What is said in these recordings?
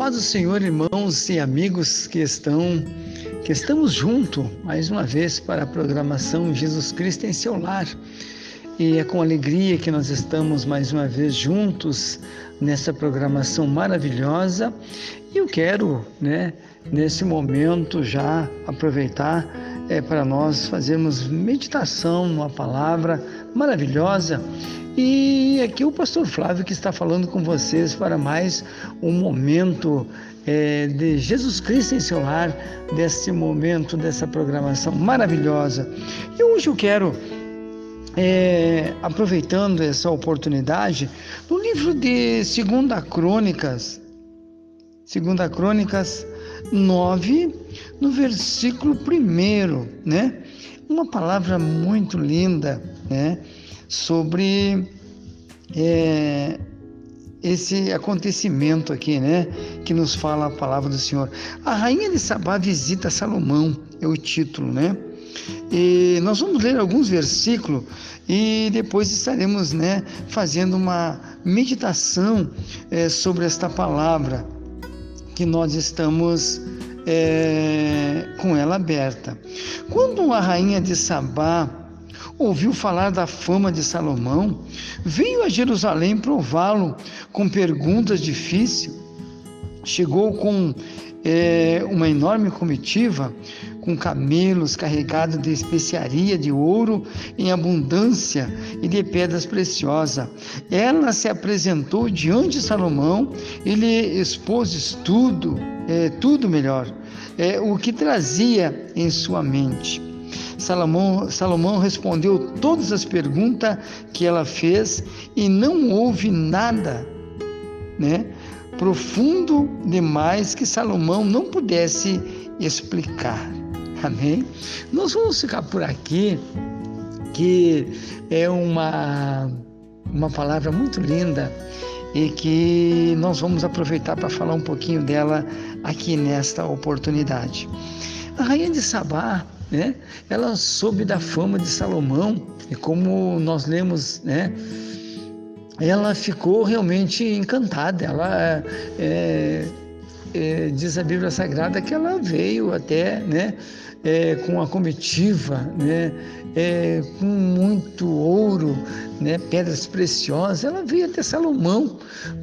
paz do Senhor, irmãos e amigos que estão que estamos juntos mais uma vez para a programação Jesus Cristo em seu lar. E é com alegria que nós estamos mais uma vez juntos nessa programação maravilhosa. E eu quero, né, nesse momento já aproveitar é, para nós fazermos meditação numa palavra maravilhosa e aqui o pastor Flávio que está falando com vocês para mais um momento é, de Jesus Cristo em seu lar, desse momento, dessa programação maravilhosa. E hoje eu quero, é, aproveitando essa oportunidade, no livro de 2 Crônicas, 2 Crônicas 9, no versículo 1, né? Uma palavra muito linda, né? Sobre é, esse acontecimento aqui, né? Que nos fala a palavra do Senhor. A rainha de Sabá visita Salomão, é o título, né? E nós vamos ler alguns versículos e depois estaremos, né, fazendo uma meditação é, sobre esta palavra que nós estamos é, com ela aberta. Quando a rainha de Sabá ouviu falar da fama de Salomão, veio a Jerusalém prová-lo com perguntas difíceis. Chegou com é, uma enorme comitiva, com camelos carregados de especiaria de ouro em abundância e de pedras preciosas. Ela se apresentou diante de Salomão e lhe expôs tudo, é, tudo melhor, é, o que trazia em sua mente. Salomão, Salomão respondeu todas as perguntas que ela fez e não houve nada, né? Profundo demais que Salomão não pudesse explicar. Amém? Nós vamos ficar por aqui, que é uma, uma palavra muito linda e que nós vamos aproveitar para falar um pouquinho dela aqui nesta oportunidade. A rainha de Sabá, né? Ela soube da fama de Salomão e como nós lemos, né? Ela ficou realmente encantada. Ela é, é, diz a Bíblia Sagrada que ela veio até, né? É, com a comitiva, né? É, com muito ouro, né? pedras preciosas, ela veio até Salomão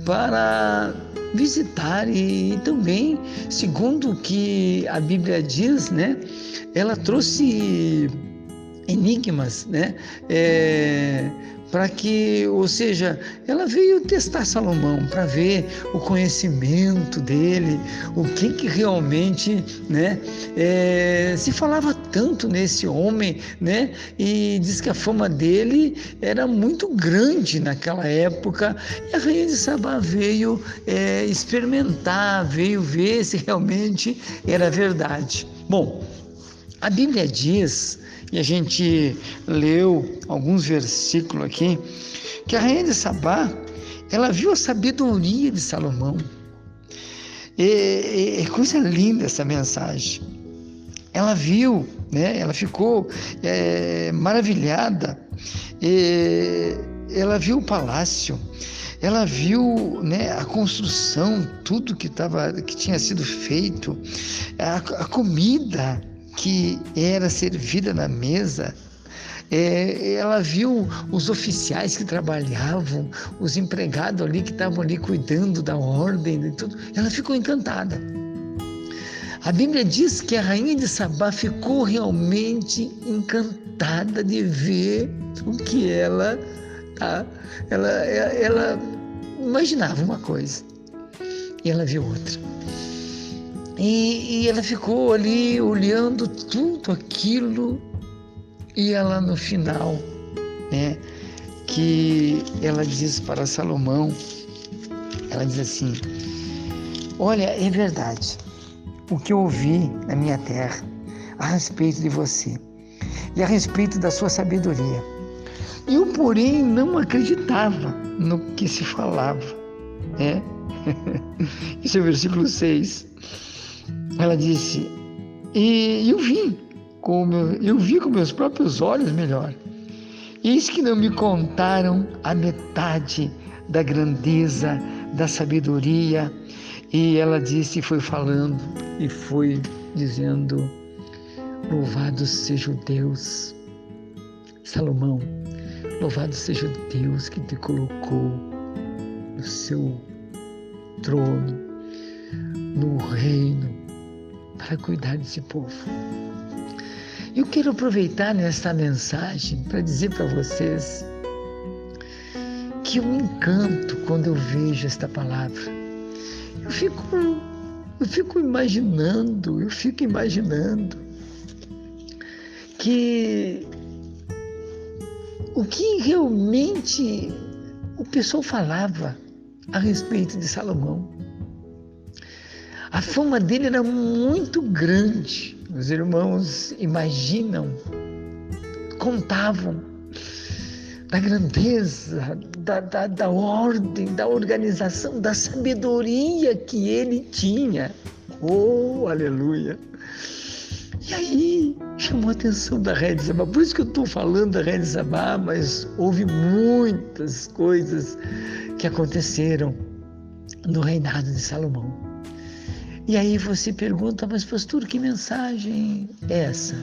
para visitar e, e também, segundo o que a Bíblia diz, né? ela trouxe enigmas, né? É, para que, ou seja, ela veio testar Salomão para ver o conhecimento dele, o que que realmente, né, é, se falava tanto nesse homem, né, e diz que a fama dele era muito grande naquela época. E a rainha de Sabá veio é, experimentar, veio ver se realmente era verdade. Bom, a Bíblia diz, e a gente leu alguns versículos aqui, que a rainha de Sabá, ela viu a sabedoria de Salomão. É, coisa linda essa mensagem. Ela viu, né? ela ficou é, maravilhada. Ela viu o palácio, ela viu né, a construção, tudo que, tava, que tinha sido feito, a, a comida, que era servida na mesa, é, ela viu os oficiais que trabalhavam, os empregados ali que estavam ali cuidando da ordem e tudo. Ela ficou encantada. A Bíblia diz que a rainha de Sabá ficou realmente encantada de ver o que ela, tá? ela, ela imaginava uma coisa e ela viu outra. E, e ela ficou ali olhando tudo aquilo e ela no final, né, que ela diz para Salomão, ela diz assim: Olha, é verdade o que eu ouvi na minha terra a respeito de você e a respeito da sua sabedoria. Eu, porém, não acreditava no que se falava. Né? Isso é o versículo 6. Ela disse: E eu vi, com meu, eu vi com meus próprios olhos melhor. Eis que não me contaram a metade da grandeza, da sabedoria E ela disse, foi falando e foi dizendo: Louvado seja o Deus, Salomão, louvado seja o Deus que te colocou no seu trono, no reino, para cuidar desse povo. Eu quero aproveitar nesta mensagem para dizer para vocês que eu me encanto quando eu vejo esta palavra. Eu fico, eu fico imaginando, eu fico imaginando que o que realmente o pessoal falava a respeito de Salomão. A fama dele era muito grande. Os irmãos imaginam, contavam da grandeza, da, da, da ordem, da organização, da sabedoria que ele tinha. Oh, aleluia! E aí chamou a atenção da Rede Sabá. Por isso que eu estou falando da Rede Sabá, mas houve muitas coisas que aconteceram no reinado de Salomão. E aí você pergunta, mas pastor, que mensagem é essa?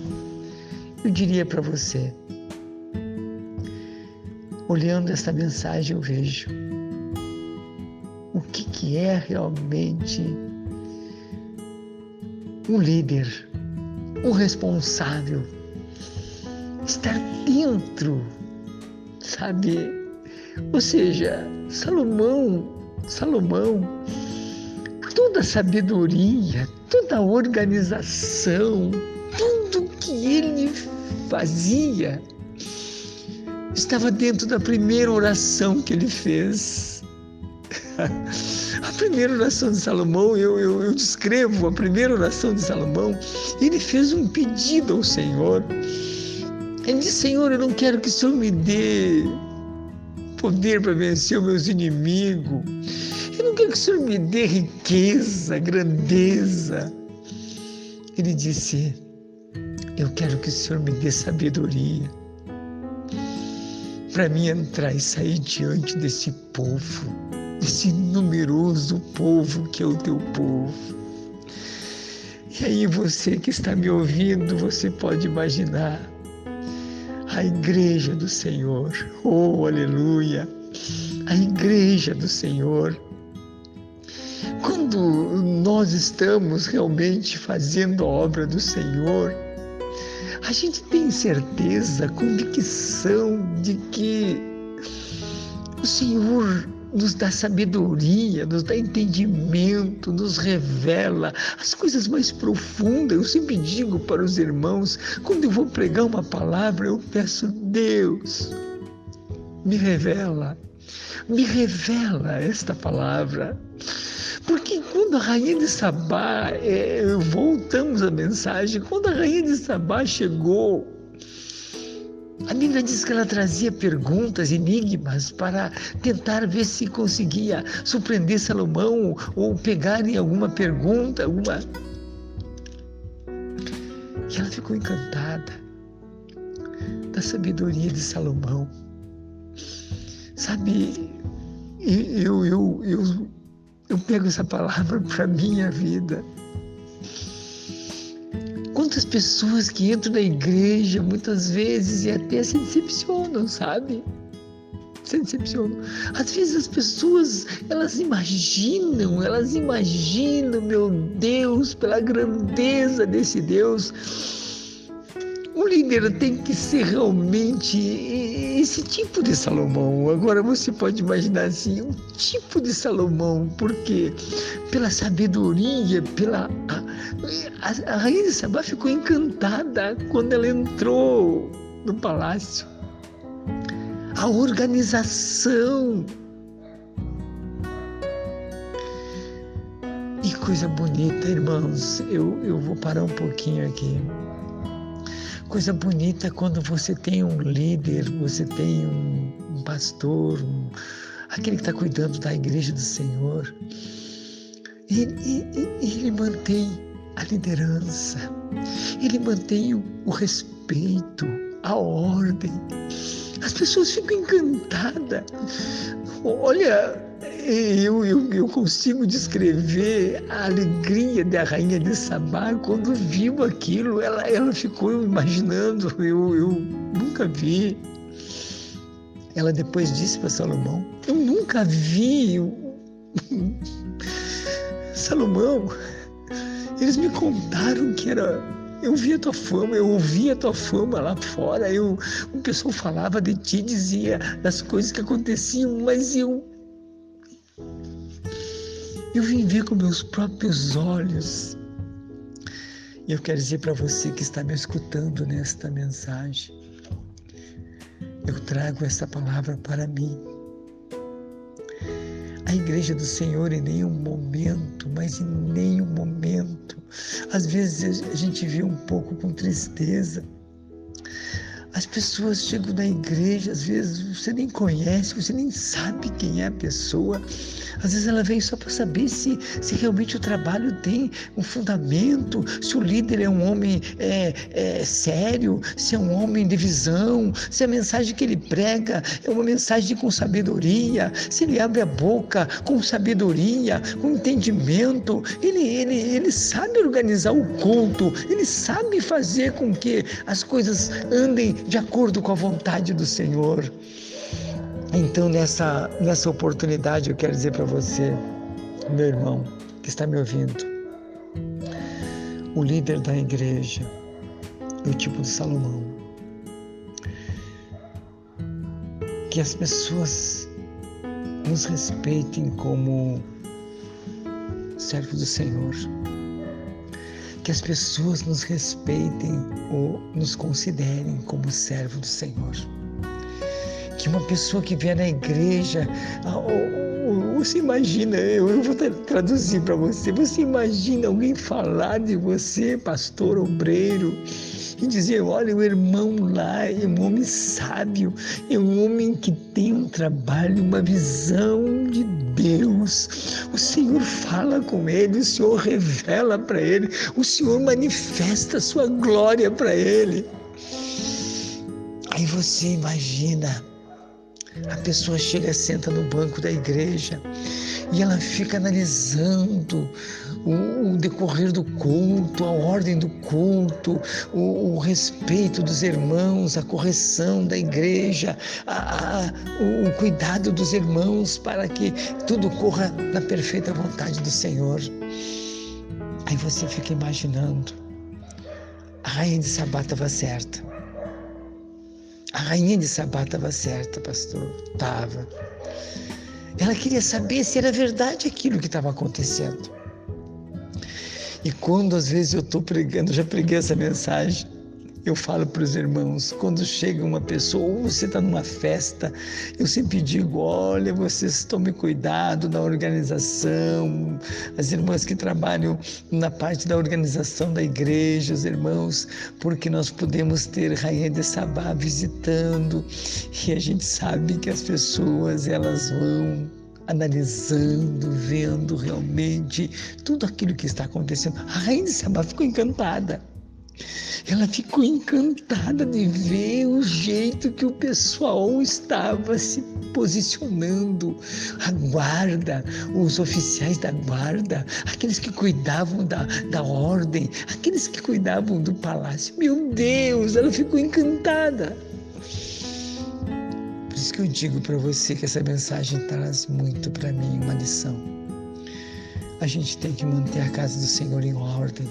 Eu diria para você, olhando esta mensagem eu vejo o que, que é realmente um líder, um responsável, estar dentro, sabe? Ou seja, Salomão, Salomão, toda a sabedoria, toda a organização, tudo que ele fazia estava dentro da primeira oração que ele fez. A primeira oração de Salomão, eu, eu, eu, descrevo a primeira oração de Salomão, ele fez um pedido ao Senhor. Ele disse: Senhor, eu não quero que o Senhor me dê poder para vencer os meus inimigos. Não quero que o Senhor me dê riqueza, grandeza. Ele disse: Eu quero que o Senhor me dê sabedoria para mim entrar e sair diante desse povo, desse numeroso povo que é o teu povo. E aí você que está me ouvindo, você pode imaginar a igreja do Senhor. Oh, aleluia! A igreja do Senhor. Quando nós estamos realmente fazendo a obra do Senhor, a gente tem certeza, convicção de que o Senhor nos dá sabedoria, nos dá entendimento, nos revela as coisas mais profundas. Eu sempre digo para os irmãos, quando eu vou pregar uma palavra, eu peço, Deus, me revela, me revela esta palavra. Porque quando a rainha de Sabá, é, voltamos à mensagem, quando a rainha de Sabá chegou, a Bíblia diz que ela trazia perguntas, enigmas, para tentar ver se conseguia surpreender Salomão ou pegar em alguma pergunta, alguma. E ela ficou encantada da sabedoria de Salomão. Sabe, eu, eu, eu, eu pego essa palavra para minha vida. Quantas pessoas que entram na igreja muitas vezes e até se decepcionam, sabe? Se decepcionam. Às vezes as pessoas, elas imaginam, elas imaginam, meu Deus, pela grandeza desse Deus, um líder tem que ser realmente esse tipo de Salomão. Agora você pode imaginar assim, um tipo de Salomão, porque pela sabedoria, pela a, a, a rainha de Sabá ficou encantada quando ela entrou no palácio. A organização. E coisa bonita, irmãos. Eu, eu vou parar um pouquinho aqui coisa bonita quando você tem um líder, você tem um, um pastor, um, aquele que está cuidando da igreja do Senhor. E, e, e, ele mantém a liderança, ele mantém o, o respeito, a ordem. As pessoas ficam encantadas. Olha, eu, eu, eu consigo descrever a alegria da rainha de Sabá quando viu aquilo. Ela, ela ficou imaginando, eu, eu nunca vi. Ela depois disse para Salomão: Eu nunca vi. Salomão, eles me contaram que era eu via tua fama, eu ouvia tua fama lá fora, eu, o pessoal falava de ti, dizia das coisas que aconteciam, mas eu eu vim ver com meus próprios olhos. E eu quero dizer para você que está me escutando nesta mensagem, eu trago essa palavra para mim. A igreja do Senhor em nenhum momento, mas em nenhum momento. Às vezes a gente vê um pouco com tristeza. As pessoas chegam na igreja, às vezes você nem conhece, você nem sabe quem é a pessoa, às vezes ela vem só para saber se, se realmente o trabalho tem um fundamento, se o líder é um homem é, é, sério, se é um homem de visão, se a mensagem que ele prega é uma mensagem com sabedoria, se ele abre a boca com sabedoria, com entendimento, ele, ele, ele sabe organizar o culto, ele sabe fazer com que as coisas andem de acordo com a vontade do Senhor. Então, nessa, nessa oportunidade, eu quero dizer para você, meu irmão, que está me ouvindo, o líder da igreja, do tipo de Salomão, que as pessoas nos respeitem como servos do Senhor, que as pessoas nos respeitem ou nos considerem como servo do Senhor. Que uma pessoa que vier na igreja, ah, você imagina, eu vou traduzir para você, você imagina alguém falar de você, pastor, obreiro, e dizer: olha, o irmão lá é um homem sábio, é um homem que tem um trabalho, uma visão de Deus. O Senhor fala com ele, o Senhor revela para ele, o Senhor manifesta a sua glória para ele. Aí você imagina a pessoa chega, senta no banco da igreja e ela fica analisando o, o decorrer do culto, a ordem do culto, o, o, respeito dos irmãos, a correção da igreja, a, a, o, o cuidado dos irmãos para que tudo corra na perfeita vontade do Senhor. Aí você fica imaginando, a rainha de Sabá estava certa a rainha de Sabá estava certa, pastor. Estava. Ela queria saber se era verdade aquilo que estava acontecendo. E quando às vezes eu estou pregando, já preguei essa mensagem, eu falo para os irmãos, quando chega uma pessoa, ou você está numa festa, eu sempre digo: olha, vocês tomem cuidado na organização, as irmãs que trabalham na parte da organização da igreja, os irmãos, porque nós podemos ter Rainha de Sabá visitando. E a gente sabe que as pessoas elas vão analisando, vendo realmente tudo aquilo que está acontecendo. A Rainha de Sabá ficou encantada. Ela ficou encantada de ver o jeito que o pessoal estava se posicionando. A guarda, os oficiais da guarda, aqueles que cuidavam da, da ordem, aqueles que cuidavam do palácio. Meu Deus, ela ficou encantada. Isso que eu digo para você que essa mensagem traz muito para mim uma lição. A gente tem que manter a casa do Senhor em ordem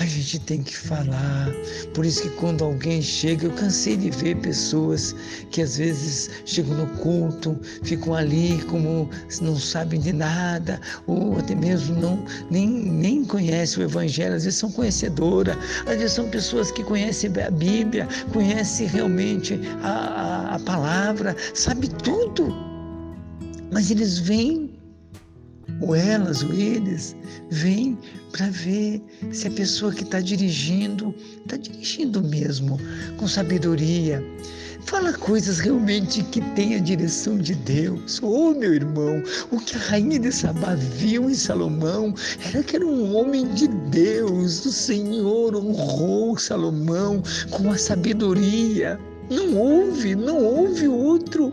a gente tem que falar. Por isso que quando alguém chega, eu cansei de ver pessoas que às vezes chegam no culto, ficam ali como não sabem de nada, ou até mesmo não nem, nem conhecem o Evangelho, às vezes são conhecedoras, às vezes são pessoas que conhecem a Bíblia, conhecem realmente a, a, a palavra, sabe tudo. Mas eles vêm ou elas ou eles vêm para ver se a pessoa que está dirigindo está dirigindo mesmo com sabedoria. Fala coisas realmente que tem a direção de Deus. Oh, meu irmão, o que a rainha de Sabá viu em Salomão era que era um homem de Deus. O Senhor honrou Salomão com a sabedoria. Não houve, não houve outro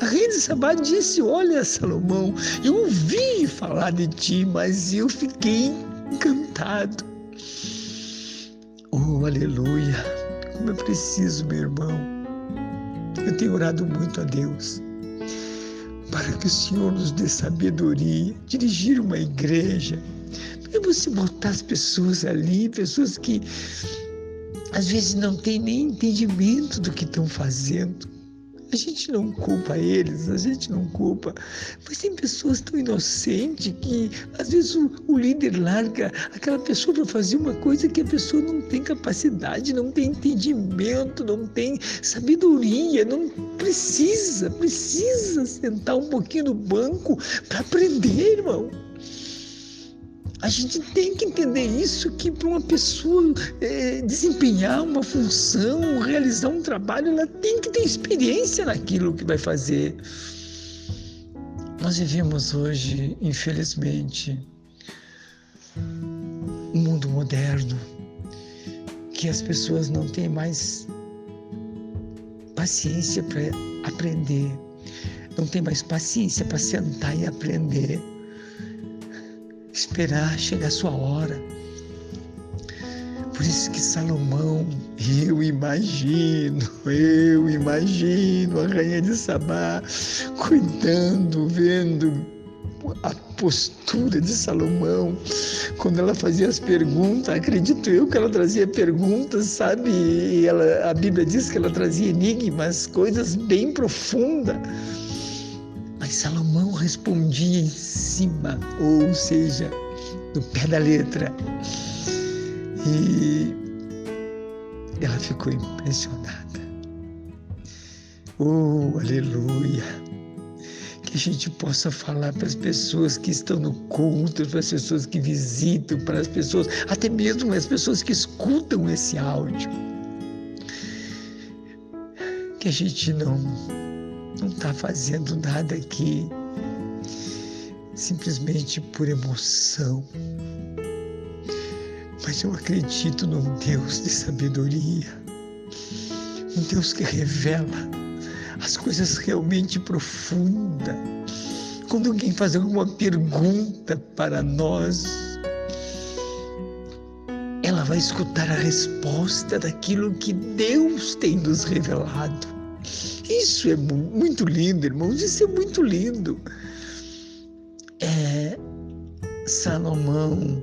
A rainha de Sabá disse: Olha, Salomão, eu ouvi falar de ti, mas eu fiquei encantado. Oh, aleluia! Como é preciso, meu irmão. Eu tenho orado muito a Deus para que o Senhor nos dê sabedoria, dirigir uma igreja, para você botar as pessoas ali, pessoas que às vezes não têm nem entendimento do que estão fazendo. A gente não culpa eles, a gente não culpa, mas tem pessoas tão inocentes que às vezes o, o líder larga aquela pessoa para fazer uma coisa que a pessoa não tem capacidade, não tem entendimento, não tem sabedoria, não precisa, precisa sentar um pouquinho no banco para aprender, irmão. A gente tem que entender isso, que para uma pessoa é, desempenhar uma função, realizar um trabalho, ela tem que ter experiência naquilo que vai fazer. Nós vivemos hoje, infelizmente, um mundo moderno que as pessoas não têm mais paciência para aprender, não tem mais paciência para sentar e aprender esperar chegar a sua hora. Por isso que Salomão, eu imagino, eu imagino a rainha de Sabá cuidando, vendo a postura de Salomão, quando ela fazia as perguntas, acredito eu que ela trazia perguntas, sabe? E ela, a Bíblia diz que ela trazia enigmas, coisas bem profundas. Mas Salomão respondia em cima, ou seja, no pé da letra. E ela ficou impressionada. Oh, aleluia! Que a gente possa falar para as pessoas que estão no culto, para as pessoas que visitam, para as pessoas, até mesmo as pessoas que escutam esse áudio. Que a gente não não está fazendo nada aqui simplesmente por emoção. Mas eu acredito num Deus de sabedoria, um Deus que revela as coisas realmente profundas. Quando alguém faz alguma pergunta para nós, ela vai escutar a resposta daquilo que Deus tem nos revelado. Isso é muito lindo, irmãos, isso é muito lindo. Salomão,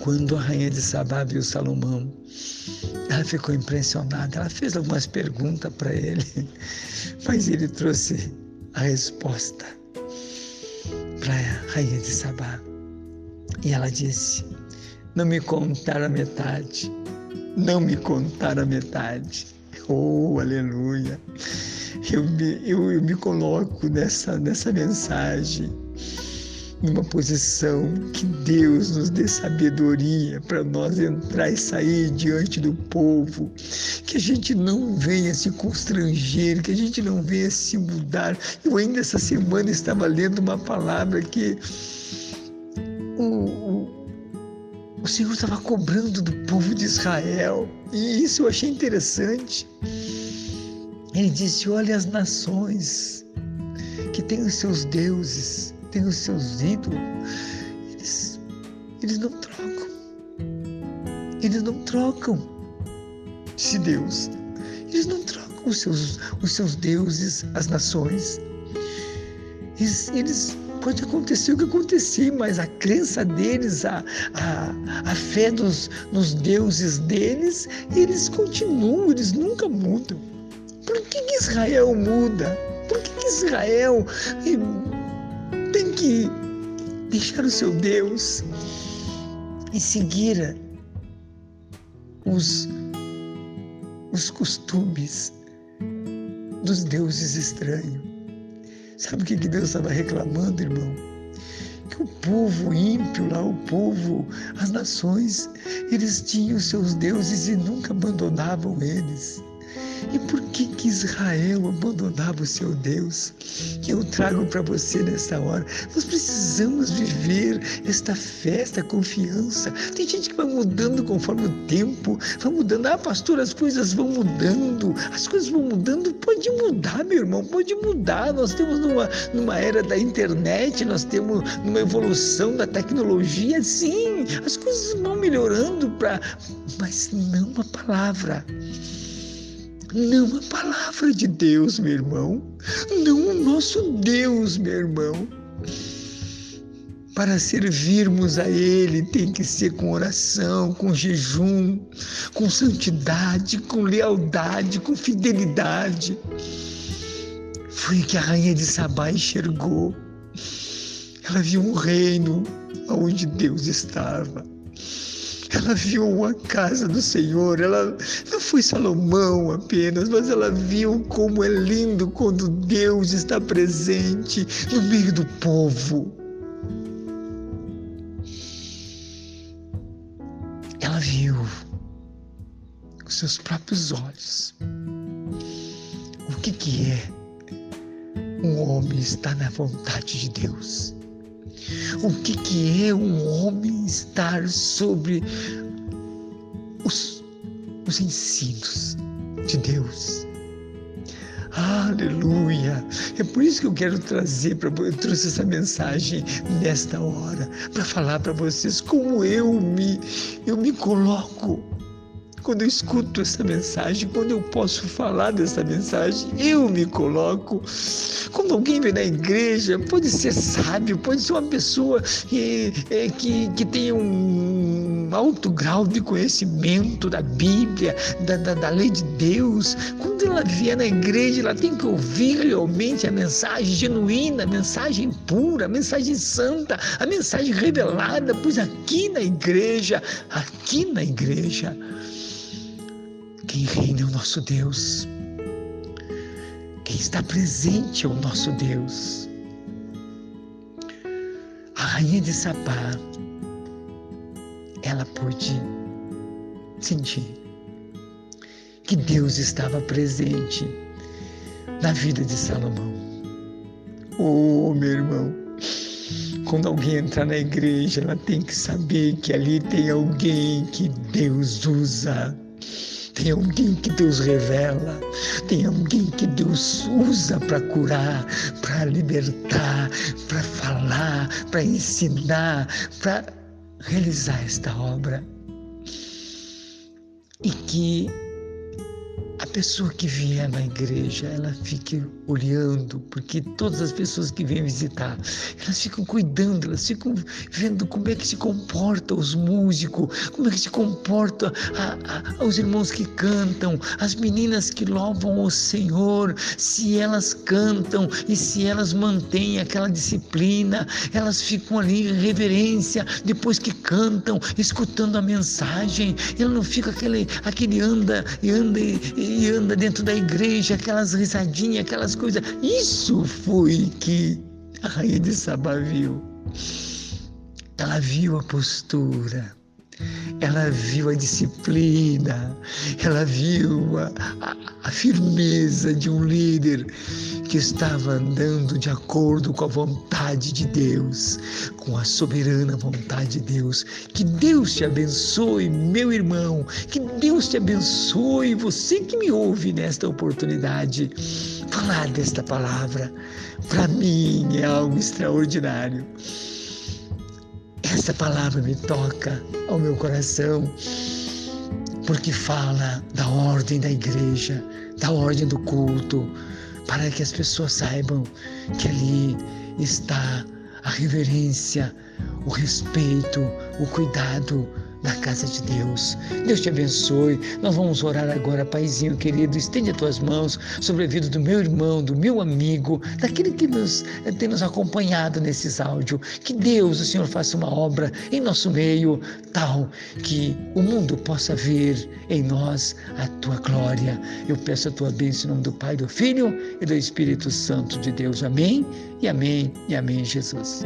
quando a rainha de Sabá viu Salomão, ela ficou impressionada. Ela fez algumas perguntas para ele, mas ele trouxe a resposta para a rainha de Sabá. E ela disse: Não me contaram a metade, não me contaram a metade. Oh, aleluia! Eu me, eu, eu me coloco nessa, nessa mensagem numa posição que Deus nos dê sabedoria para nós entrar e sair diante do povo, que a gente não venha se constranger, que a gente não venha se mudar. Eu ainda essa semana estava lendo uma palavra que o, o o Senhor estava cobrando do povo de Israel. E isso eu achei interessante. Ele disse: Olha as nações que têm os seus deuses, têm os seus ídolos, eles, eles não trocam. Eles não trocam de Deus. Eles não trocam os seus, os seus deuses, as nações. Eles, eles Pode acontecer o que acontecer, mas a crença deles, a, a, a fé dos, nos deuses deles, eles continuam, eles nunca mudam. Por que, que Israel muda? Por que, que Israel tem que deixar o seu Deus e seguir os, os costumes dos deuses estranhos? Sabe o que Deus estava reclamando, irmão? Que o povo ímpio lá, o povo, as nações, eles tinham seus deuses e nunca abandonavam eles. E por que que Israel abandonava o seu Deus? Que eu trago para você nessa hora. Nós precisamos viver esta fé, esta confiança. Tem gente que vai mudando conforme o tempo, vai mudando. Ah, pastor, as coisas vão mudando, as coisas vão mudando. Pode mudar, meu irmão, pode mudar. Nós temos numa, numa era da internet, nós temos numa evolução da tecnologia, sim, as coisas vão melhorando para, mas não a palavra. Não a palavra de Deus, meu irmão. Não o nosso Deus, meu irmão. Para servirmos a Ele tem que ser com oração, com jejum, com santidade, com lealdade, com fidelidade. Foi que a rainha de Sabá enxergou. Ela viu um reino onde Deus estava. Ela viu a casa do Senhor, ela foi Salomão apenas, mas ela viu como é lindo quando Deus está presente no meio do povo. Ela viu com seus próprios olhos o que, que é um homem estar na vontade de Deus o que, que é um homem estar sobre os, os ensinos de Deus. Aleluia! É por isso que eu quero trazer para eu trouxe essa mensagem nesta hora para falar para vocês como eu me eu me coloco quando eu escuto essa mensagem, quando eu posso falar dessa mensagem, eu me coloco. Quando alguém vem na igreja, pode ser sábio, pode ser uma pessoa que, é, que, que tenha um alto grau de conhecimento da Bíblia, da, da, da lei de Deus. Quando ela vier na igreja, ela tem que ouvir realmente a mensagem genuína, a mensagem pura, a mensagem santa, a mensagem revelada, pois aqui na igreja, aqui na igreja, quem reina é o nosso Deus. Quem está presente é o nosso Deus. A rainha de Sapá, ela pôde sentir que Deus estava presente na vida de Salomão. Oh, meu irmão, quando alguém entrar na igreja, ela tem que saber que ali tem alguém que Deus usa tem alguém que Deus revela, tem alguém que Deus usa para curar, para libertar, para falar, para ensinar, para realizar esta obra. E que a pessoa que vier na igreja, ela fique olhando, porque todas as pessoas que vêm visitar, elas ficam cuidando, elas ficam vendo como é que se comporta os músicos, como é que se comporta a, a, os irmãos que cantam, as meninas que louvam o Senhor, se elas cantam e se elas mantêm aquela disciplina, elas ficam ali em reverência depois que cantam, escutando a mensagem, ela não fica aquele, aquele anda e anda e e anda dentro da igreja, aquelas risadinhas, aquelas coisas. Isso foi que a rainha de Sabá viu. Ela viu a postura, ela viu a disciplina, ela viu a, a, a firmeza de um líder que estava andando de acordo com a vontade de Deus, com a soberana vontade de Deus. Que Deus te abençoe, meu irmão, que Deus te abençoe, você que me ouve nesta oportunidade. Falar desta palavra, para mim é algo extraordinário. Essa palavra me toca ao meu coração, porque fala da ordem da igreja, da ordem do culto, para que as pessoas saibam que ali está a reverência, o respeito, o cuidado na casa de Deus. Deus te abençoe. Nós vamos orar agora, Paizinho querido. Estende as tuas mãos sobre a vida do meu irmão, do meu amigo, daquele que nos, eh, tem nos acompanhado nesses áudios. Que Deus, o Senhor, faça uma obra em nosso meio, tal que o mundo possa ver em nós a tua glória. Eu peço a tua bênção em nome do Pai, do Filho e do Espírito Santo de Deus. Amém e amém e amém, Jesus.